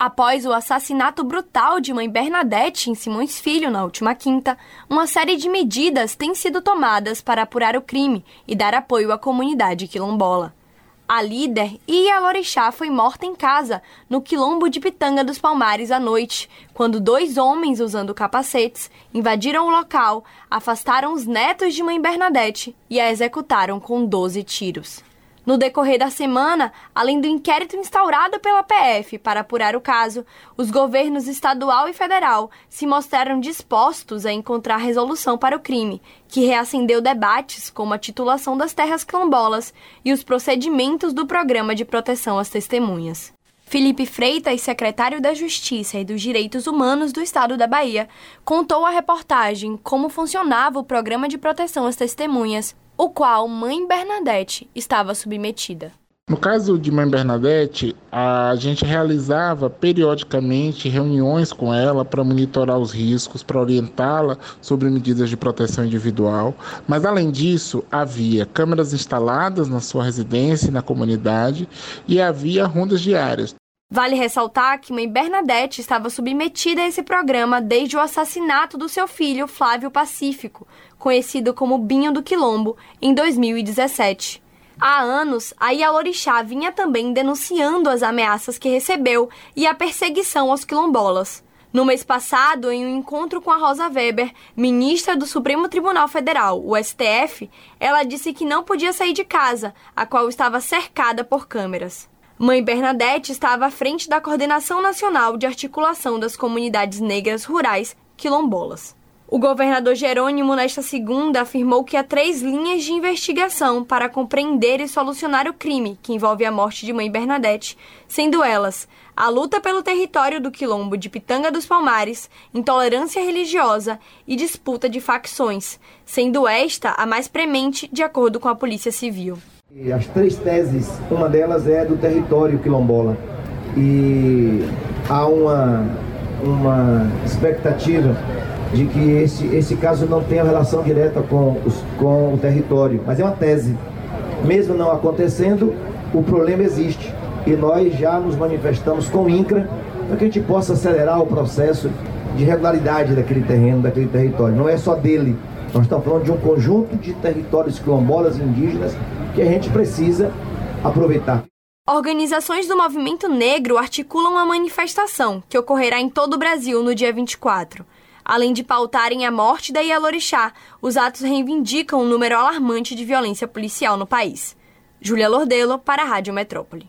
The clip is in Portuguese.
Após o assassinato brutal de mãe Bernadette em Simões Filho na última quinta, uma série de medidas tem sido tomadas para apurar o crime e dar apoio à comunidade quilombola. A líder, Ialorixá, foi morta em casa, no quilombo de Pitanga dos Palmares à noite, quando dois homens usando capacetes invadiram o local, afastaram os netos de mãe Bernadette e a executaram com 12 tiros. No decorrer da semana, além do inquérito instaurado pela PF para apurar o caso, os governos estadual e federal se mostraram dispostos a encontrar resolução para o crime, que reacendeu debates como a titulação das terras quilombolas e os procedimentos do Programa de Proteção às Testemunhas. Felipe Freitas, secretário da Justiça e dos Direitos Humanos do Estado da Bahia, contou à reportagem como funcionava o Programa de Proteção às Testemunhas, o qual Mãe Bernadette estava submetida. No caso de Mãe Bernadette, a gente realizava periodicamente reuniões com ela para monitorar os riscos, para orientá-la sobre medidas de proteção individual. Mas, além disso, havia câmeras instaladas na sua residência e na comunidade e havia rondas diárias. Vale ressaltar que mãe Bernadette estava submetida a esse programa desde o assassinato do seu filho Flávio Pacífico, conhecido como Binho do Quilombo, em 2017. Há anos, a Ialorixá vinha também denunciando as ameaças que recebeu e a perseguição aos quilombolas. No mês passado, em um encontro com a Rosa Weber, ministra do Supremo Tribunal Federal, o STF, ela disse que não podia sair de casa, a qual estava cercada por câmeras. Mãe Bernadette estava à frente da Coordenação Nacional de Articulação das Comunidades Negras Rurais Quilombolas. O governador Jerônimo, nesta segunda, afirmou que há três linhas de investigação para compreender e solucionar o crime que envolve a morte de mãe Bernadette, sendo elas a luta pelo território do quilombo de Pitanga dos Palmares, intolerância religiosa e disputa de facções, sendo esta a mais premente de acordo com a Polícia Civil. As três teses, uma delas é do território quilombola. E há uma, uma expectativa de que esse, esse caso não tenha relação direta com, os, com o território, mas é uma tese. Mesmo não acontecendo, o problema existe. E nós já nos manifestamos com o INCRA para que a gente possa acelerar o processo de regularidade daquele terreno, daquele território. Não é só dele. Nós estamos falando de um conjunto de territórios quilombolas indígenas que a gente precisa aproveitar. Organizações do movimento negro articulam a manifestação, que ocorrerá em todo o Brasil no dia 24. Além de pautarem a morte da Ialorixá, os atos reivindicam um número alarmante de violência policial no país. Júlia Lordelo, para a Rádio Metrópole.